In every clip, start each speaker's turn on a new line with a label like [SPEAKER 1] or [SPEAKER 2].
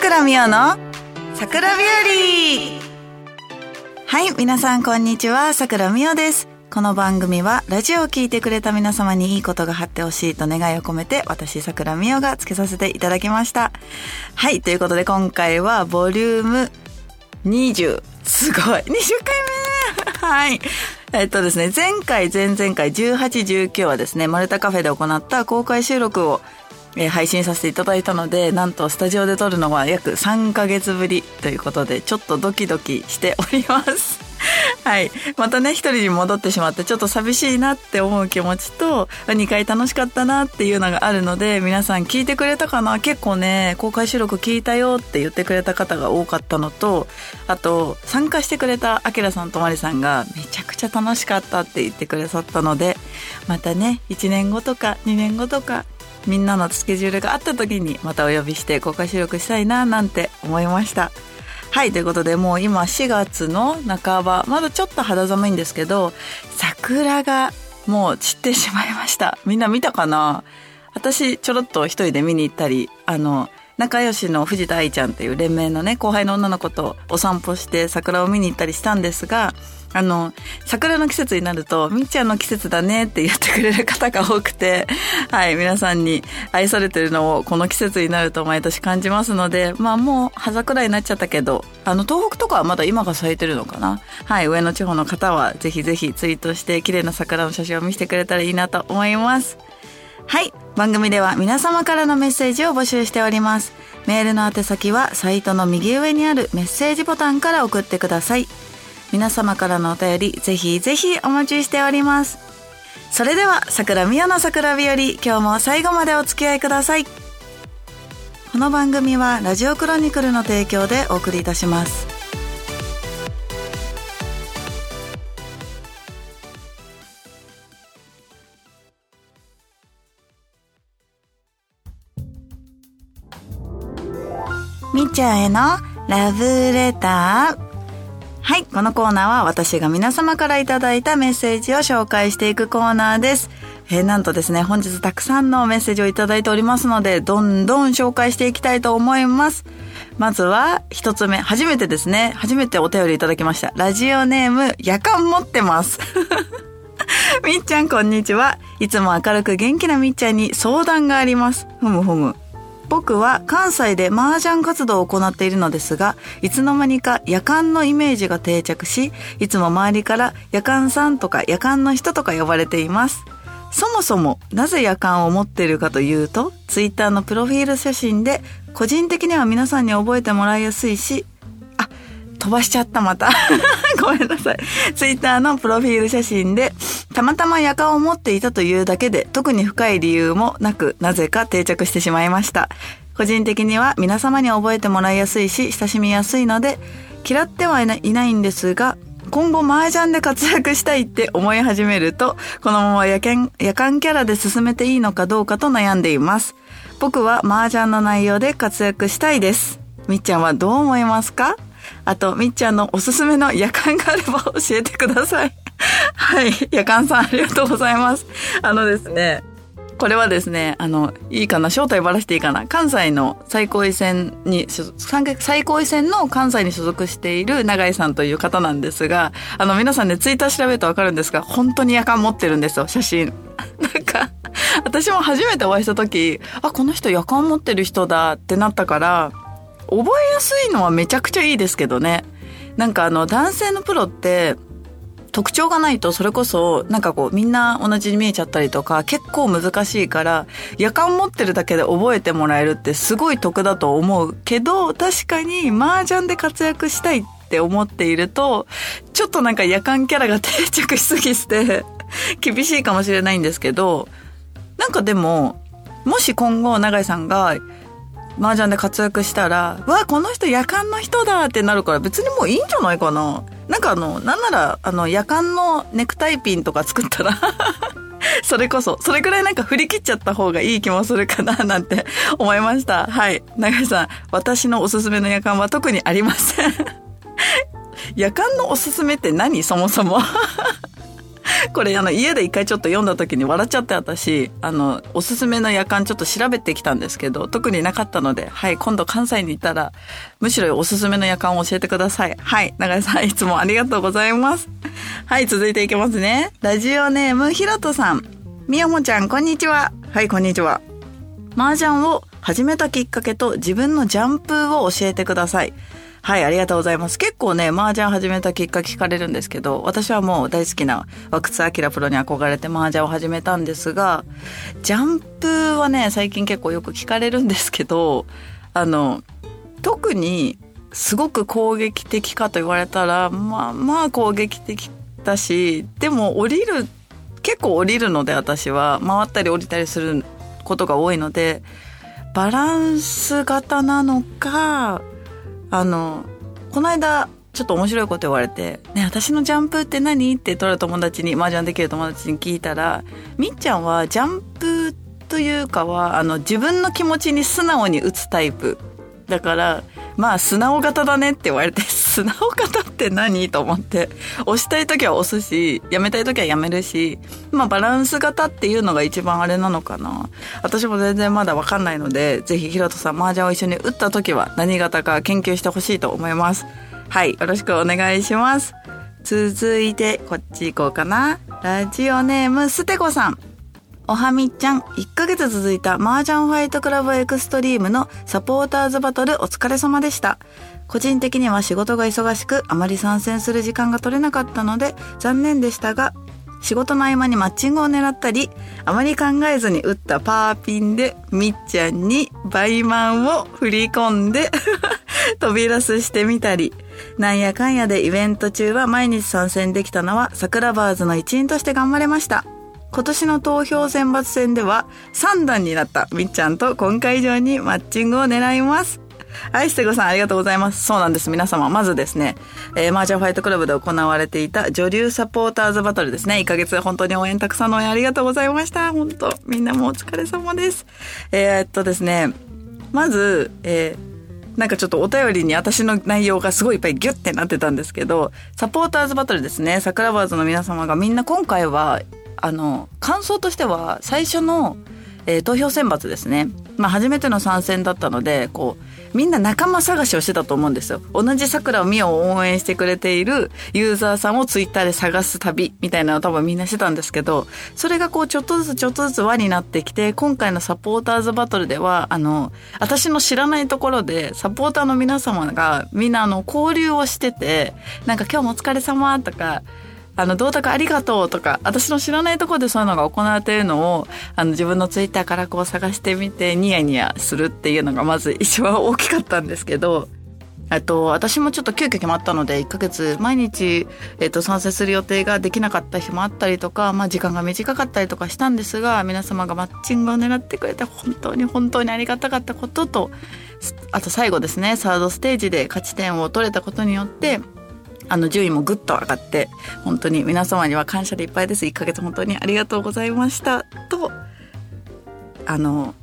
[SPEAKER 1] 倉美代の桜日和はい、皆さんこんにちは、桜美代です。この番組はラジオを聞いてくれた皆様にいいことがあってほしいと願いを込めて私桜美代がつけさせていただきました。はい、ということで今回はボリューム20。すごい !20 回目はい。えっとですね、前回、前々回、18、19はですね、マルタカフェで行った公開収録を、えー配信させていただいたので、なんとスタジオで撮るのは約3ヶ月ぶりということで、ちょっとドキドキしております。はい。またね、一人に戻ってしまって、ちょっと寂しいなって思う気持ちと、2回楽しかったなっていうのがあるので、皆さん聞いてくれたかな？結構ね、公開収録聞いたよって言ってくれた方が多かったのと、あと、参加してくれたアキラさんとマリさんが、めちゃくちゃ楽しかったって言ってくださったので、またね、1年後とか2年後とか、みんなのスケジュールがあった時にまたお呼びして公開収録したいななんて思いました。はい、ということでもう今4月の半ば、まだちょっと肌寒いんですけど、桜がもう散ってしまいました。みんな見たかな？私ちょろっと一人で見に行ったり、あの、仲良しの藤田愛ちゃんっていう連盟のね、後輩の女の子とお散歩して桜を見に行ったりしたんですが、あの、桜の季節になると、みっちゃんの季節だねって言ってくれる方が多くて、はい、皆さんに愛されてるのをこの季節になると毎年感じますので、まあもう葉桜になっちゃったけど、あの、東北とかはまだ今が咲いてるのかなはい、上の地方の方はぜひぜひツイートして綺麗な桜の写真を見せてくれたらいいなと思います。はい。番組では皆様からのメッセージを募集しております。メールの宛先はサイトの右上にあるメッセージボタンから送ってください。皆様からのお便り、ぜひぜひお待ちしております。それでは、桜宮の桜日和、今日も最後までお付き合いください。この番組はラジオクロニクルの提供でお送りいたします。みっちゃんへのラブレター。はい、このコーナーは私が皆様からいただいたメッセージを紹介していくコーナーです。えーなんとですね、本日たくさんのメッセージをいただいておりますので、どんどん紹介していきたいと思います。まずは、一つ目、初めてですね、初めてお便りいただきました。ラジオネーム、夜間持ってます。みっちゃんこんにちは。いつも明るく元気なみっちゃんに相談があります。ふむふむ。僕は関西で麻雀活動を行っているのですが、いつの間にか夜間のイメージが定着し、いつも周りから夜間さんとか夜間の人とか呼ばれています。そもそもなぜ夜間を持っているかというと、ツイッターのプロフィール写真で、個人的には皆さんに覚えてもらいやすいし、飛ばしちゃったまた。ごめんなさい。ツイッターのプロフィール写真で、たまたま夜間を持っていたというだけで、特に深い理由もなく、なぜか定着してしまいました。個人的には皆様に覚えてもらいやすいし、親しみやすいので、嫌ってはいないないんですが、今後麻雀で活躍したいって思い始めると、このまま夜間夜間キャラで進めていいのかどうかと悩んでいます。僕は麻雀の内容で活躍したいです。みっちゃんはどう思いますか？あと、みっちゃんのおすすめの夜間があれば教えてください。はい。夜間さんありがとうございます。あのですね、これはですね、あの、いいかな正体ばらしていいかな関西の最高位戦に、最高位戦の関西に所属している永井さんという方なんですが、あの、皆さんね、ツイッター調べるとわかるんですが、本当に夜間持ってるんですよ、写真。なんか、私も初めてお会いした時、あ、この人夜間持ってる人だってなったから、覚えやすいのはめちゃくちゃいいですけどね。なんかあの、男性のプロって、特徴がないとそれこそなんかこうみんな同じに見えちゃったりとか結構難しいから夜間持ってるだけで覚えてもらえるってすごい得だと思うけど確かに麻雀で活躍したいって思っているとちょっとなんか夜間キャラが定着しすぎして 厳しいかもしれないんですけどなんかでももし今後永井さんが麻雀で活躍したら、うわ、この人夜間の人だってなるから別にもういいんじゃないかな。なんかあの、なんなら、あの、夜間のネクタイピンとか作ったら、それこそ、それくらいなんか振り切っちゃった方がいい気もするかななんて 思いました。はい。永井さん、私のおすすめの夜間は特にありません。夜間のおすすめって何？そもそも。これあの家で一回ちょっと読んだ時に笑っちゃって私、あの、おすすめの夜間ちょっと調べてきたんですけど、特になかったので、はい、今度関西に行ったら、むしろおすすめの夜間を教えてください。はい、長井さんいつもありがとうございます。はい、続いていきますね。ラジオネームひろとさん。みやもちゃん、こんにちは。はい、こんにちは。麻雀を始めたきっかけと自分のジャンプを教えてください。はい、ありがとうございます。結構ね、麻雀始めたきっかけ聞かれるんですけど、私はもう大好きな和久津明プロに憧れて麻雀を始めたんですが、ジャンプはね、最近結構よく聞かれるんですけど、あの、特にすごく攻撃的かと言われたら、まあまあ攻撃的だし、でも降りる、結構降りるので私は、回ったり降りたりすることが多いので、バランス型なのか、あの、この間、ちょっと面白いこと言われて、ね、私のジャンプって何って取る友達に、麻雀できる友達に聞いたら、みっちゃんはジャンプというかは、あの、自分の気持ちに素直に打つタイプ。だから、まあ、素直型だねって言われて、素直型って何と思って、押したい時は押すし、やめたい時はやめるし、まあ、バランス型っていうのが一番あれなのかな。私も全然まだわかんないので、ぜひ、ひろとさん、麻雀を一緒に打った時は何型か研究してほしいと思います。はい、よろしくお願いします。続いて、こっち行こうかな。ラジオネーム、ステコさん。おはみちゃん、1ヶ月続いた麻雀ファイトクラブエクストリームのサポーターズバトルお疲れ様でした。個人的には仕事が忙しく、あまり参戦する時間が取れなかったので、残念でしたが、仕事の合間にマッチングを狙ったり、あまり考えずに打ったパーピンで、みっちゃんにバイマンを振り込んで 飛び出すしてみたり、なんやかんやでイベント中は毎日参戦できたのは、桜バーズの一員として頑張れました。今年の投票選抜戦では3段になったみっちゃんと今回以上にマッチングを狙います。はい、ステゴさんありがとうございます。そうなんです。皆様、まずですね、えー、マージャンファイトクラブで行われていた女流サポーターズバトルですね。1ヶ月本当に応援たくさんの応援ありがとうございました。本当みんなもお疲れ様です。えー、っとですね、まず、えー、なんかちょっとお便りに私の内容がすごいいっぱいギュッてなってたんですけど、サポーターズバトルですね、桜バーズの皆様がみんな今回はあの、感想としては、最初の、えー、投票選抜ですね。まあ、初めての参戦だったので、こう、みんな仲間探しをしてたと思うんですよ。同じ桜を見を応援してくれているユーザーさんをツイッターで探す旅みたいなのを多分みんなしてたんですけど、それがこうちょっとずつちょっとずつ輪になってきて、今回のサポーターズバトルでは、あの、私の知らないところでサポーターの皆様がみんなあの交流をしてて、なんか今日もお疲れ様とか、あの、どうとかありがとうとか、私の知らないところでそういうのが行われているのを、あの、自分のツイッターからこう探してみて、ニヤニヤするっていうのがまず一番大きかったんですけど、えっと、私もちょっと急遽決まったので、1ヶ月毎日、えっと、参戦する予定ができなかった日もあったりとか、まあ時間が短かったりとかしたんですが、皆様がマッチングを狙ってくれて本当に本当にありがたかったことと、あと最後ですね、サードステージで勝ち点を取れたことによって、あの、順位もぐっと上がって、本当に皆様には感謝でいっぱいです。1ヶ月本当にありがとうございました。と、あの、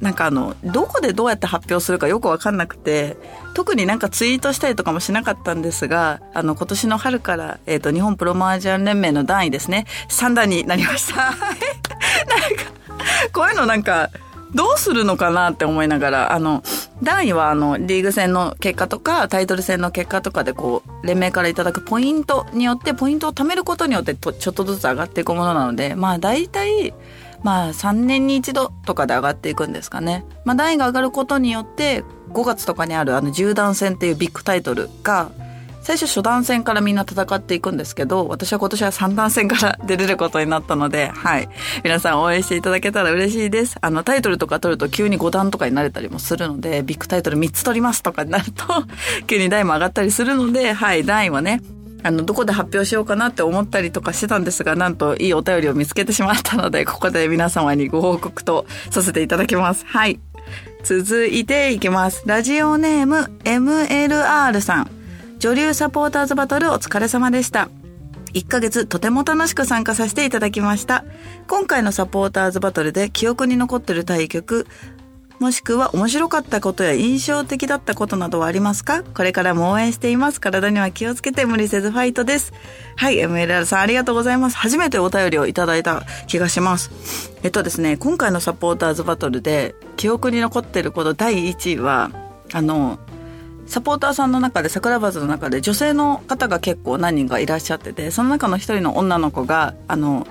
[SPEAKER 1] なんかあの、どこでどうやって発表するかよくわかんなくて、特になんかツイートしたりとかもしなかったんですが、あの、今年の春から、えっ、ー、と、日本プロマージャン連盟の段位ですね、3段になりました。なんか、こういうのなんか、どうするのかなって思いながら、あの、段位はあの、リーグ戦の結果とか、タイトル戦の結果とかでこう、連盟からいただくポイントによって、ポイントを貯めることによってと、ちょっとずつ上がっていくものなので、まあ大体、まあ3年に一度とかで上がっていくんですかね。まあ段位が上がることによって、5月とかにあるあの、10段戦っていうビッグタイトルが、最初初段戦からみんな戦っていくんですけど、私は今年は三段戦から出れることになったので、はい。皆さん応援していただけたら嬉しいです。あの、タイトルとか取ると急に5段とかになれたりもするので、ビッグタイトル3つ取りますとかになると、急に台も上がったりするので、はい、段位はね、あの、どこで発表しようかなって思ったりとかしてたんですが、なんといいお便りを見つけてしまったので、ここで皆様にご報告とさせていただきます。はい。続いていきます。ラジオネーム MLR さん。女流サポーターズバトルお疲れ様でした。1ヶ月とても楽しく参加させていただきました。今回のサポーターズバトルで記憶に残ってる対局、もしくは面白かったことや印象的だったことなどはありますか？これからも応援しています。体には気をつけて無理せずファイトです。はい、MLR さんありがとうございます。初めてお便りをいただいた気がします。えっとですね、今回のサポーターズバトルで記憶に残ってること第1位は、あの、サポーターさんの中で桜バズの中で女性の方が結構何人かいらっしゃっててその中の一人の女の子があの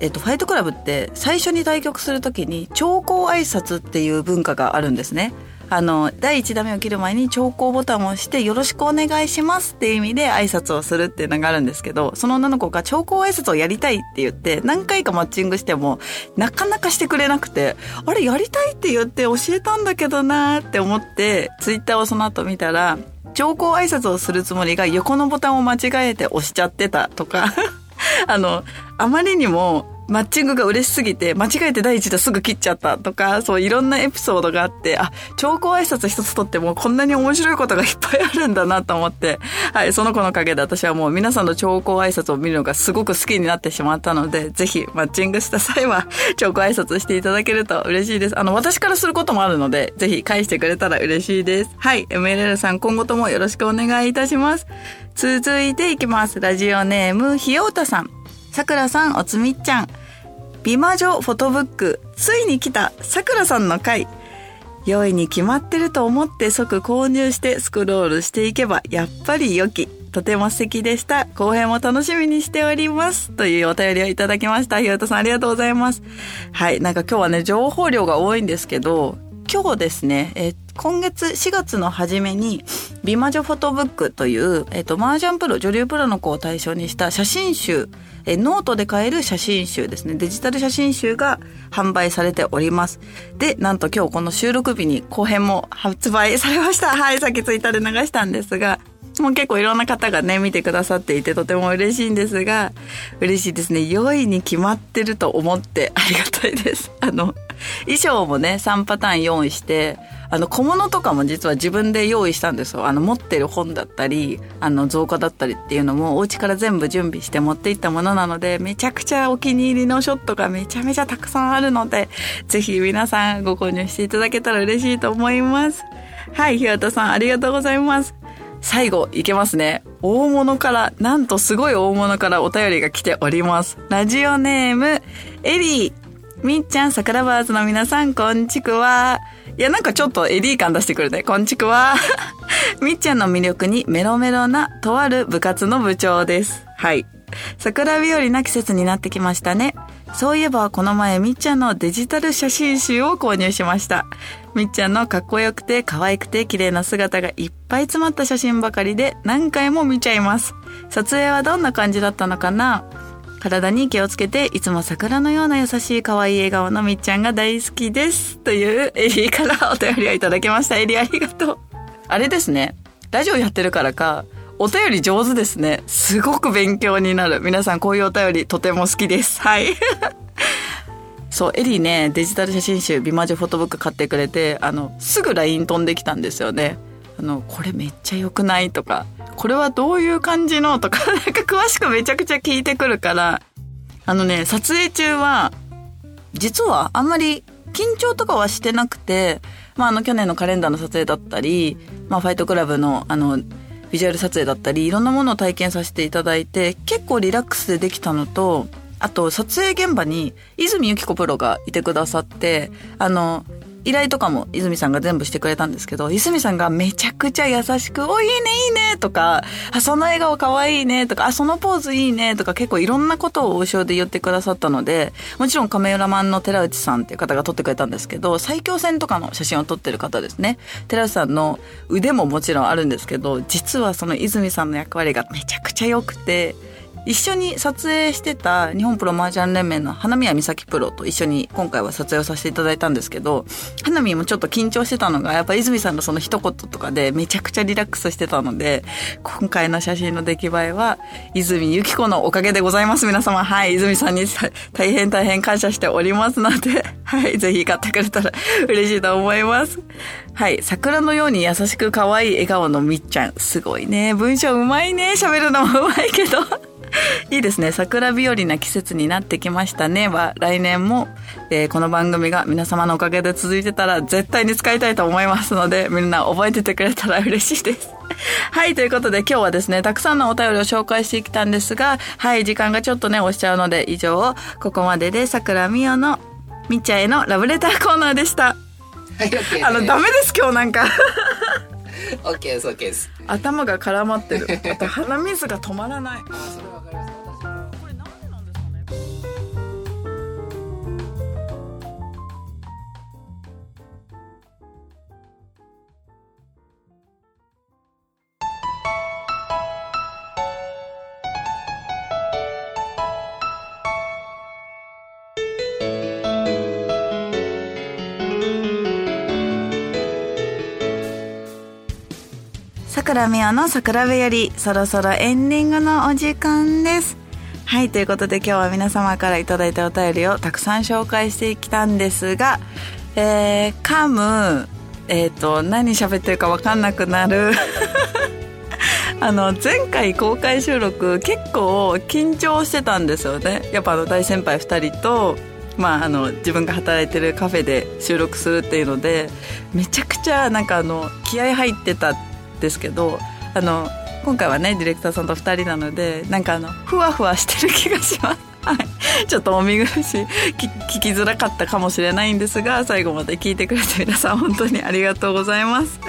[SPEAKER 1] えっと、ファイトクラブって最初に対局する時に長考挨拶っていう文化があるんですね。あの、第1打目を切る前に長考ボタンを押してよろしくお願いしますっていう意味で挨拶をするっていうのがあるんですけど、その女の子が長考挨拶をやりたいって言って何回かマッチングしてもなかなかしてくれなくて、あれやりたいって言って教えたんだけどなーって思ってツイッターをその後見たら、長考挨拶をするつもりが横のボタンを間違えて押しちゃってたとか あの、あまりにもマッチングが嬉しすぎて、間違えて第一打すぐ切っちゃったとか、そういろんなエピソードがあって、あ、超高挨拶一つとってもこんなに面白いことがいっぱいあるんだなと思って、はい、その子のおかげで私はもう皆さんの超高挨拶を見るのがすごく好きになってしまったので、ぜひマッチングした際は超高挨拶していただけると嬉しいです。あの、私からすることもあるので、ぜひ返してくれたら嬉しいです。はい、MLL さん今後ともよろしくお願いいたします。続いていきます。ラジオネーム、ひようたさん。さくらさん、おつみっちゃん。美魔女フォトブック、ついに来た、さくらさんの回。良いに決まってると思って即購入してスクロールしていけば、やっぱり良き。とても素敵でした。後編も楽しみにしております。というお便りをいただきました。ひよとさんありがとうございます。はい。なんか今日はね、情報量が多いんですけど、今日ですね、えっ今月4月の初めに美魔女フォトブックという、えっと、麻雀プロ女流プロの子を対象にした写真集えノートで買える写真集ですねデジタル写真集が販売されておりますでなんと今日この収録日に後編も発売されました はいさっきツイッターで流したんですがもう結構いろんな方がね、見てくださっていてとても嬉しいんですが、嬉しいですね。良いに決まってると思ってありがたいです。あの、衣装もね、3パターン用意して、あの、小物とかも実は自分で用意したんですよ。あの、持ってる本だったり、あの、造花だったりっていうのも、お家から全部準備して持っていったものなので、めちゃくちゃお気に入りのショットがめちゃめちゃたくさんあるので、ぜひ皆さんご購入していただけたら嬉しいと思います。はい、ひよとさんありがとうございます。最後いけますね。大物から、なんとすごい大物からお便りが来ております。ラジオネーム、エリー。みっちゃん、桜バーズの皆さん、こんちくわ。いや、なんかちょっとエリー感出してくるね。こんちくわ。みっちゃんの魅力にメロメロな、とある部活の部長です。はい。桜日和な季節になってきましたね。そういえばこの前みっちゃんのデジタル写真集を購入しました。みっちゃんのかっこよくて可愛くて綺麗な姿がいっぱい詰まった写真ばかりで何回も見ちゃいます。撮影はどんな感じだったのかな？体に気をつけて、いつも桜のような優しい可愛い笑顔のみっちゃんが大好きです。というエリーからお便りをいただきました。エリーありがとう。あれですね。ラジオやってるからか、お便り上手ですね。すごく勉強になる。皆さんこういうお便りとても好きです。はい。そう、エリーね、デジタル写真集、美魔女フォトブック買ってくれて、あの、すぐ LINE 飛んできたんですよね。あの、これめっちゃ良くないとか、これはどういう感じのとか、なんか詳しくめちゃくちゃ聞いてくるから、あのね、撮影中は、実はあんまり緊張とかはしてなくて、まあ、あの、去年のカレンダーの撮影だったり、まあ、ファイトクラブの、あの、ビジュアル撮影だったりいろんなものを体験させていただいて結構リラックスでできたのとあと撮影現場に泉由紀子プロがいてくださってあの依頼とかも泉さんが全部してくれたんですけど、泉さんがめちゃくちゃ優しく、お、いいね、いいね、とか、あ、その笑顔かわいね、とか、あ、そのポーズいいね、とか、結構いろんなことを王将で言ってくださったので、もちろんカメラマンの寺内さんっていう方が撮ってくれたんですけど、最強戦とかの写真を撮ってる方ですね。寺内さんの腕ももちろんあるんですけど、実はその泉さんの役割がめちゃくちゃ良くて、一緒に撮影してた日本プロ麻雀連盟の花宮美咲プロと一緒に今回は撮影をさせていただいたんですけど、花見もちょっと緊張してたのが、やっぱ泉さんのその一言とかでめちゃくちゃリラックスしてたので、今回の写真の出来栄えは、泉由紀子のおかげでございます。皆様、はい、泉さんに大変大変感謝しておりますので、はい、ぜひ買ってくれたら嬉しいと思います。はい、桜のように優しく可愛い笑顔のみっちゃん。すごいね。文章うまいね。喋るのもうまいけど。いいですね。桜日和な季節になってきましたねは、来年も、えー、この番組が皆様のおかげで続いてたら絶対に使いたいと思いますので、みんな覚えててくれたら嬉しいです。はい、ということで今日はですね、たくさんのお便りを紹介してきたんですが、はい、時間がちょっとね、押しちゃうので、以上、ここまでで桜美代のみっちゃんへのラブレターコーナーでした。
[SPEAKER 2] はい、OK
[SPEAKER 1] あの、ダメです、今日なんか。
[SPEAKER 2] OK です、OK です。
[SPEAKER 1] 頭が絡まってる。あと鼻水が止まらない。桜宮の桜部よりそろそろエンディングのお時間です。はい、ということで今日は皆様から頂いたお便りをたくさん紹介してきたんですが、えー、噛む、えっ、ー、と、何喋ってるかわかんなくなる あの、前回公開収録結構緊張してたんですよね。やっぱあの大先輩2人と、まあ、あの自分が働いてるカフェで収録するっていうのでめちゃくちゃなんかあの気合入ってたですけどあの今回はねディレクターさんと2人なのでなんかあのふわふわしてる気がします。はい、ちょっとお見苦しい。聞きづらかったかもしれないんですが最後まで聞いてくれて皆さん本当にありがとうございます。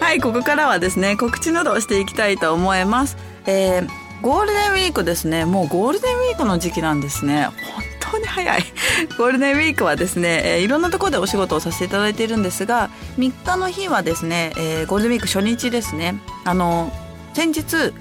[SPEAKER 1] はいここからはですね告知などをしていきたいと思います。えー、ゴールデンウィークですね。もうゴールデンウィークの時期なんですね。本当に早い。ゴールデンウィークはですね、えー、いろんなところでお仕事をさせていただいているんですが3日の日はですね、えー、ゴールデンウィーク初日ですね。あの先日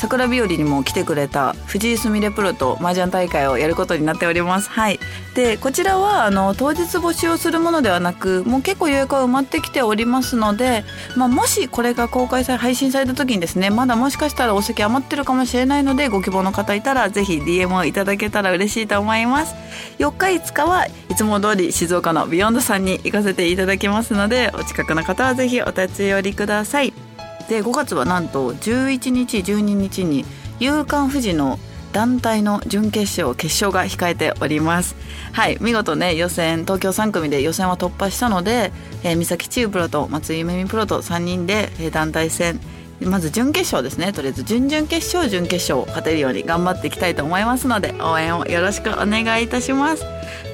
[SPEAKER 1] 桜日和にも来てくれた藤井すみれプロと麻雀大会をやることになっております。はい。で、こちらは、あの、当日募集をするものではなく、もう結構予約は埋まってきておりますので、まあ、もしこれが公開され、配信された時にですね、まだもしかしたらお席余ってるかもしれないので、ご希望の方いたら、ぜひ DM をいただけたら嬉しいと思います。4日5日はいつも通り静岡のビヨンドさんに行かせていただきますので、お近くの方はぜひお立ち寄りください。で5月はなんと11日12日に夕刊富士の団体の準決勝決勝が控えております。はい見事ね予選東京3組で予選は突破したので、えー、三崎千代プロと松井ゆめみプロと3人で、えー、団体戦まず準決勝ですね。とりあえず準々決勝準決勝勝てるように頑張っていきたいと思いますので応援をよろしくお願いいたします。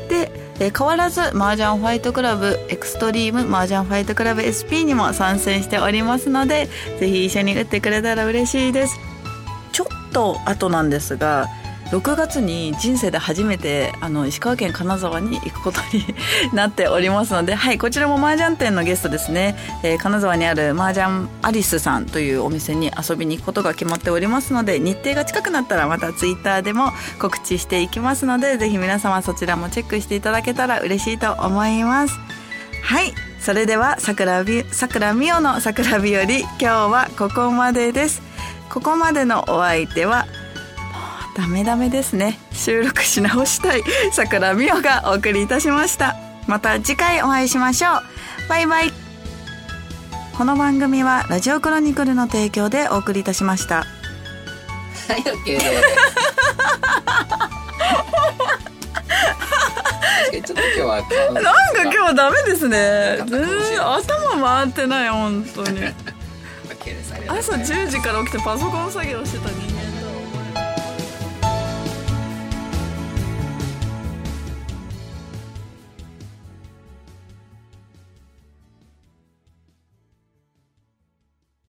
[SPEAKER 1] でえー、変わらず麻雀ファイトクラブエクストリーム麻雀ファイトクラブ SP にも参戦しておりますのでぜひ一緒に打ってくれたら嬉しいです。ちょっと後なんですが6月に人生で初めてあの石川県金沢に行くことになっておりますので、はい、こちらも麻雀店のゲストですね、えー、金沢にある麻雀アリスさんというお店に遊びに行くことが決まっておりますので日程が近くなったらまたツイッターでも告知していきますのでぜひ皆様そちらもチェックしていただけたら嬉しいと思います。はいそれでは桜美桜美代の桜日和今日はここまでです。ここまでのお相手はダメダメですね。収録し直したい。桜美代がお送りいたしました。また次回お会いしましょう。バイバイ。この番組はラジオクロニクルの提供でお送りいたしました。は
[SPEAKER 2] い OK ちょっと今日は
[SPEAKER 1] なんか今日ダメですね。全然頭回ってない本当に。朝10時から起きてパソコン作業してた人間